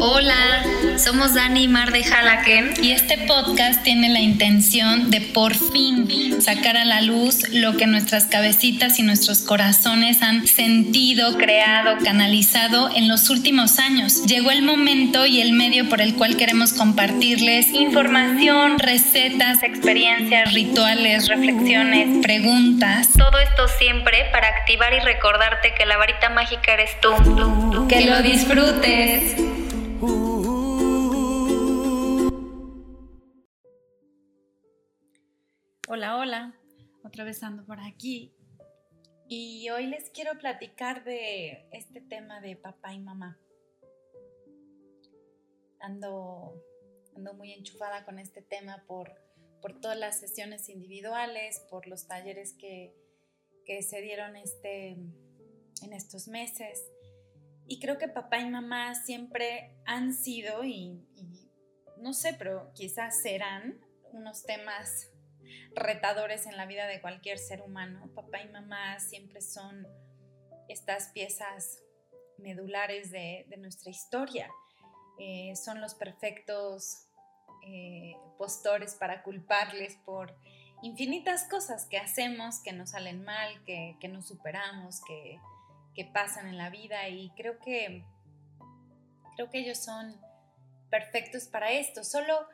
Hola, somos Dani y Mar de Jalaken y este podcast tiene la intención de por fin sacar a la luz lo que nuestras cabecitas y nuestros corazones han sentido, creado, canalizado en los últimos años. Llegó el momento y el medio por el cual queremos compartirles información, recetas, experiencias, rituales, reflexiones, preguntas. Todo esto siempre para activar y recordarte que la varita mágica eres tú. Que lo disfrutes. Hola, hola, otra vez ando por aquí. Y hoy les quiero platicar de este tema de papá y mamá. Ando, ando muy enchufada con este tema por, por todas las sesiones individuales, por los talleres que, que se dieron este, en estos meses. Y creo que papá y mamá siempre han sido y, y no sé, pero quizás serán unos temas retadores en la vida de cualquier ser humano. Papá y mamá siempre son estas piezas medulares de, nuestra historia. Eh, son los perfectos eh, postores para culparles por infinitas cosas que hacemos, que nos salen mal, que, que nos superamos, que, que, pasan en la vida y creo que, creo que ellos son perfectos para esto. Solo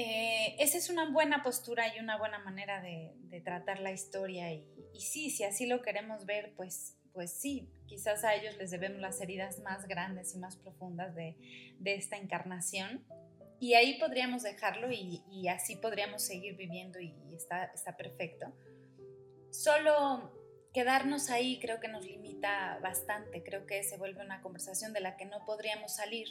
eh, esa es una buena postura y una buena manera de, tratar la historia y, sí, si así lo queremos ver, pues, pues sí, quizás a ellos les debemos las heridas más grandes y más profundas de, esta encarnación y ahí podríamos dejarlo y, así podríamos seguir viviendo y, está, está perfecto. Solo quedarnos ahí creo que nos limita bastante, creo que se vuelve una conversación de la que no podríamos salir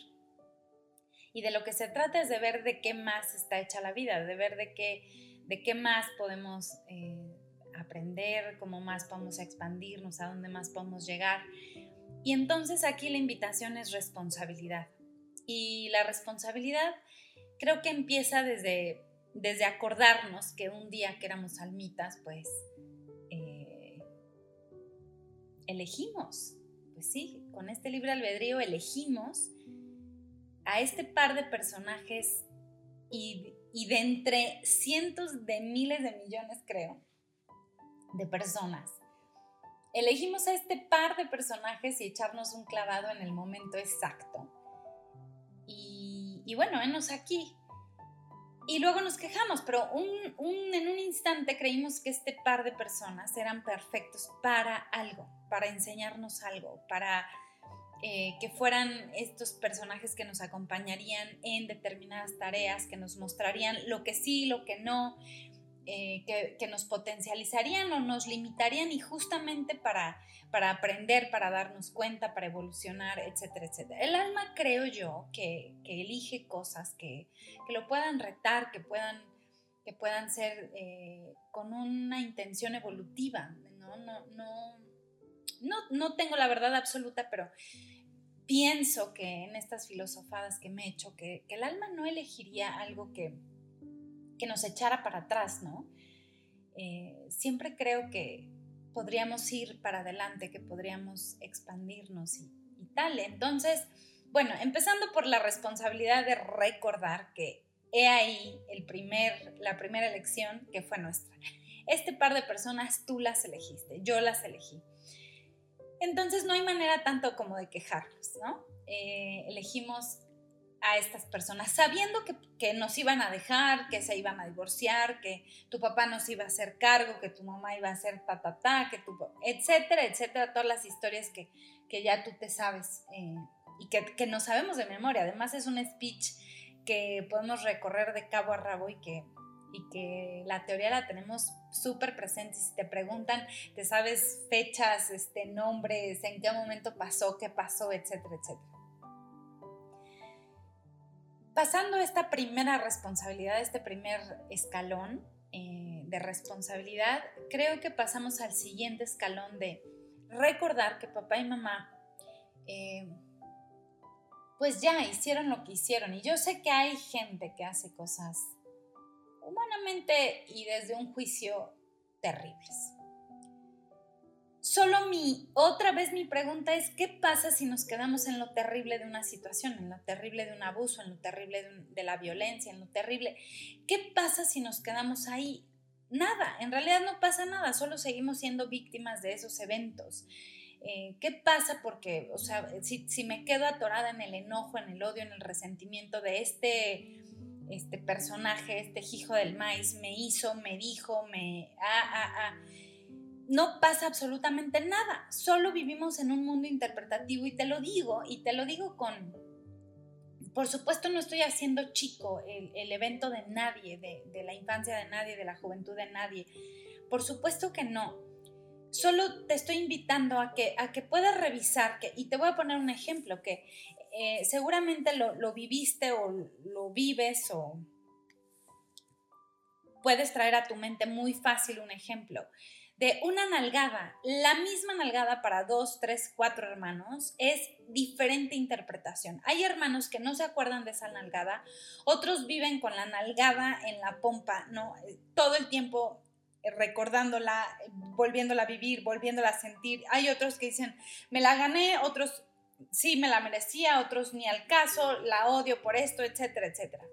y de lo que se trata es de ver de qué más está hecha la vida, de ver de qué, de qué más podemos eh, aprender, cómo más podemos expandirnos, a dónde más podemos llegar. Y entonces aquí la invitación es responsabilidad. Y la responsabilidad creo que empieza desde, desde acordarnos que un día que éramos almitas, pues eh, elegimos. Pues sí, con este libre albedrío elegimos a este par de personajes y, de entre cientos de miles de millones, creo, de personas. Elegimos a este par de personajes y echarnos un clavado en el momento exacto. Y, bueno, venos aquí. Y luego nos quejamos, pero en un instante creímos que este par de personas eran perfectos para algo, para enseñarnos algo, para eh, que fueran estos personajes que nos acompañarían en determinadas tareas, que nos mostrarían lo que sí, lo que no, eh, que, nos potencializarían o nos limitarían y justamente para, para aprender, para darnos cuenta, para evolucionar, etcétera, etcétera. El alma creo yo que, elige cosas que, lo puedan retar, que puedan, que puedan ser eh, con una intención evolutiva, no, no, no no, tengo la verdad absoluta, pero pienso que en estas filosofadas que me he hecho, que, el alma no elegiría algo que, que nos echara para atrás, ¿no? Eh, siempre creo que podríamos ir para adelante, que podríamos expandirnos y, y, tal. Entonces, bueno, empezando por la responsabilidad de recordar que he ahí el primer, la primera elección que fue nuestra. Este par de personas tú las elegiste, yo las elegí. Entonces no hay manera tanto como de quejarnos, ¿no? Eh, elegimos a estas personas sabiendo que, nos iban a dejar, que se iban a divorciar, que tu papá nos iba a hacer cargo, que tu mamá iba a hacer ta, ta, ta, que tu, etcétera, etcétera, todas las historias que, ya tú te sabes eh, y que, que no sabemos de memoria. Además es un speech que podemos recorrer de cabo a rabo y que y que la teoría la tenemos súper presente. Si te preguntan, te sabes fechas, este, nombres, en qué momento pasó, qué pasó, etcétera, etcétera. Pasando esta primera responsabilidad, este primer escalón eh, de responsabilidad, creo que pasamos al siguiente escalón de recordar que papá y mamá eh, pues ya hicieron lo que hicieron. Y yo sé que hay gente que hace cosas humanamente y desde un juicio terribles. Solo mi, otra vez mi pregunta es, ¿qué pasa si nos quedamos en lo terrible de una situación, en lo terrible de un abuso, en lo terrible de, la violencia, en lo terrible? ¿Qué pasa si nos quedamos ahí? Nada, en realidad no pasa nada, solo seguimos siendo víctimas de esos eventos. Eh, ¿Qué pasa? Porque, o sea, si, si, me quedo atorada en el enojo, en el odio, en el resentimiento de este, este personaje, este hijo del maíz, me hizo, me dijo, me... Ah, ah, ah. No pasa absolutamente nada, solo vivimos en un mundo interpretativo y te lo digo, y te lo digo con, por supuesto no estoy haciendo chico el, evento de nadie, de, la infancia de nadie, de la juventud de nadie, por supuesto que no, solo te estoy invitando a que, a que puedas revisar, que, y te voy a poner un ejemplo, que eh, seguramente lo, lo viviste o lo vives o puedes traer a tu mente muy fácil un ejemplo de una nalgada, la misma nalgada para dos, tres, cuatro hermanos, es diferente interpretación. Hay hermanos que no se acuerdan de esa nalgada, otros viven con la nalgada en la pompa, ¿no? Todo el tiempo recordándola, volviéndola a vivir, volviéndola a sentir. Hay otros que dicen, me la gané, otros sí me la merecía, otros ni al caso, la odio por esto, etcétera, etcétera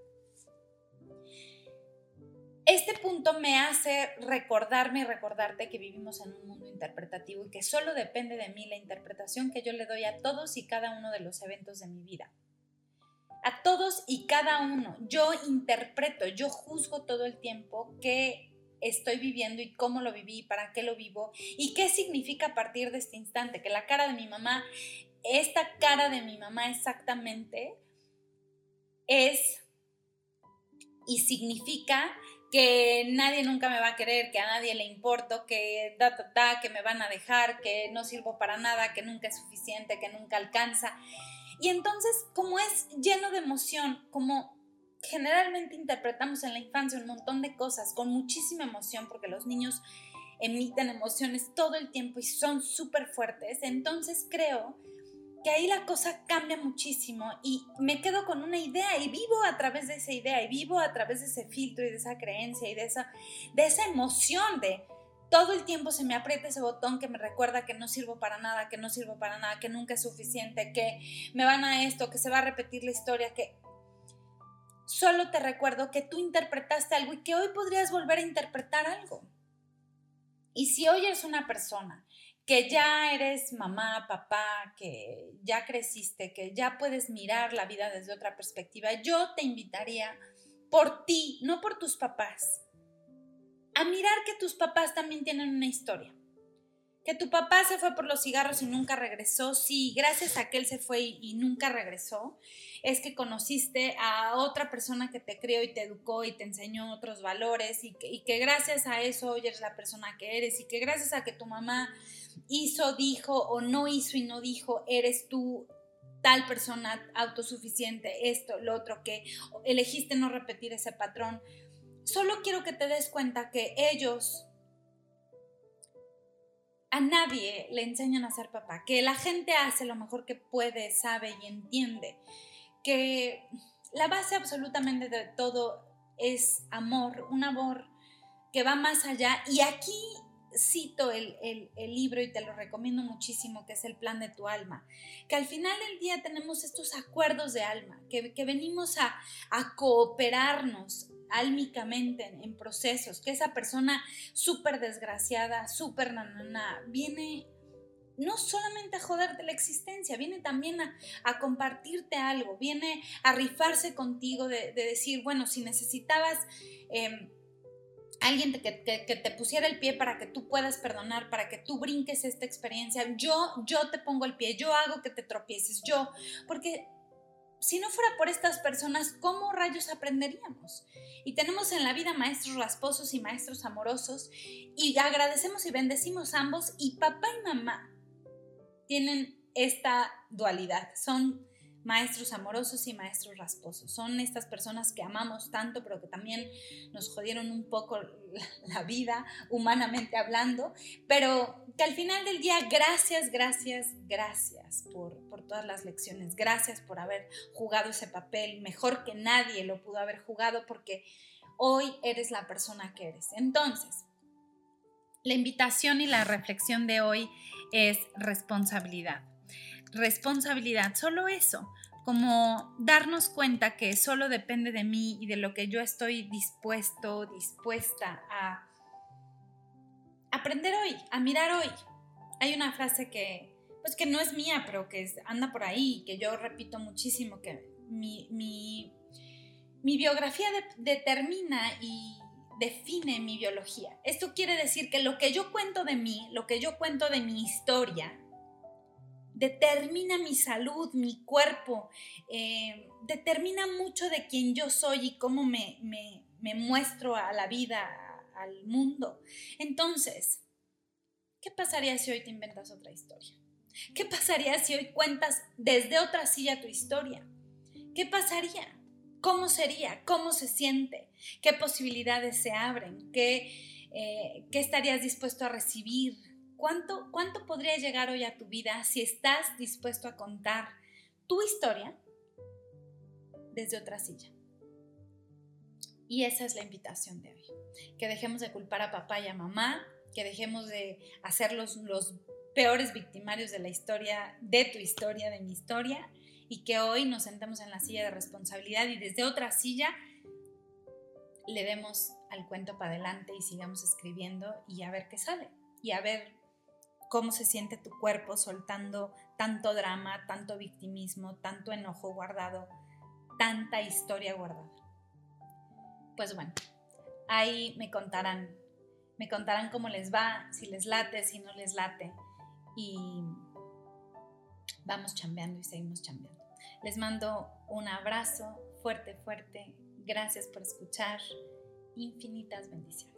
este punto me hace recordarme y recordarte que vivimos en un mundo interpretativo y que solo depende de mí la interpretación que yo le doy a todos y cada uno de los eventos de mi vida. A todos y cada uno. Yo interpreto, yo juzgo todo el tiempo qué estoy viviendo y cómo lo viví, para qué lo vivo y qué significa a partir de este instante. Que la cara de mi mamá, esta cara de mi mamá exactamente es y significa que nadie nunca me va a querer, que a nadie le importo, que da, da, que me van a dejar, que no sirvo para nada, que nunca es suficiente, que nunca alcanza. Y entonces, como es lleno de emoción, como generalmente interpretamos en la infancia un montón de cosas con muchísima emoción, porque los niños emiten emociones todo el tiempo y son súper fuertes, entonces creo que ahí la cosa cambia muchísimo y me quedo con una idea y vivo a través de esa idea y vivo a través de ese filtro y de esa creencia y de esa, de esa emoción de todo el tiempo se me aprieta ese botón que me recuerda que no sirvo para nada, que no sirvo para nada, que nunca es suficiente, que me van a esto, que se va a repetir la historia, que solo te recuerdo que tú interpretaste algo y que hoy podrías volver a interpretar algo. Y si hoy eres una persona que ya eres mamá, papá, que ya creciste, que ya puedes mirar la vida desde otra perspectiva, yo te invitaría por ti, no por tus papás, a mirar que tus papás también tienen una historia. Que tu papá se fue por los cigarros y nunca regresó, sí, gracias a que él se fue y, nunca regresó, es que conociste a otra persona que te crió y te educó y te enseñó otros valores y que, gracias a eso eres la persona que eres y que gracias a que tu mamá hizo, dijo o no hizo y no dijo, eres tú tal persona autosuficiente, esto, lo otro, que elegiste no repetir ese patrón. Solo quiero que te des cuenta que ellos a nadie le enseñan a ser papá, que la gente hace lo mejor que puede, sabe y entiende, que la base absolutamente de todo es amor, un amor que va más allá. Y aquí cito el, libro y te lo recomiendo muchísimo, que es el plan de tu alma, que al final del día tenemos estos acuerdos de alma, que, venimos a, cooperarnos álmicamente en, procesos, que esa persona súper desgraciada, súper nanana, viene no solamente a joderte la existencia, viene también a, compartirte algo, viene a rifarse contigo de, decir, bueno, si necesitabas... Em, alguien que, te pusiera el pie para que tú puedas perdonar, para que tú brinques esta experiencia. Yo, yo te pongo el pie, yo hago que te tropieces, yo, porque si no fuera por estas personas, ¿cómo rayos aprenderíamos? Y tenemos en la vida maestros rasposos y maestros amorosos y agradecemos y bendecimos ambos y papá y mamá tienen esta dualidad, son maestros amorosos y maestros rasposos. Son estas personas que amamos tanto, pero que también nos jodieron un poco la vida, humanamente hablando, pero que al final del día, gracias, gracias, gracias por, por todas las lecciones, gracias por haber jugado ese papel mejor que nadie lo pudo haber jugado, porque hoy eres la persona que eres. Entonces, La invitación y la reflexión de hoy es responsabilidad. Responsabilidad, solo eso, como darnos cuenta que solo depende de mí y de lo que yo estoy dispuesto, dispuesta a aprender hoy, a mirar hoy. Hay una frase que, pues que no es mía, pero que anda por ahí, que yo repito muchísimo, que mi, mi, biografía determina y define mi biología. Esto quiere decir que lo que yo cuento de mí, lo que yo cuento de mi historia, determina mi salud, mi cuerpo, eh, determina mucho de quién yo soy y cómo me, me muestro a la vida, al mundo. Entonces, ¿qué pasaría si hoy te inventas otra historia? ¿Qué pasaría si hoy cuentas desde otra silla tu historia? ¿Qué pasaría? ¿Cómo sería? ¿Cómo se siente? ¿Qué posibilidades se abren? ¿Qué, eh, ¿qué estarías dispuesto a recibir? ¿Cuánto, ¿Cuánto podría llegar hoy a tu vida si estás dispuesto a contar tu historia desde otra silla? Y esa es la invitación de hoy. Que dejemos de culpar a papá y a mamá, que dejemos de hacer los, los peores victimarios de la historia, de tu historia, de mi historia, y que hoy nos sentemos en la silla de responsabilidad y desde otra silla le demos al cuento para adelante y sigamos escribiendo y a ver qué sale y a ver cómo se siente tu cuerpo soltando tanto drama, tanto victimismo, tanto enojo guardado, tanta historia guardada. Pues bueno, ahí me contarán, me contarán cómo les va, si les late, si no les late y vamos chambeando y seguimos chambeando. Les mando un abrazo fuerte, fuerte. Gracias por escuchar. Infinitas bendiciones.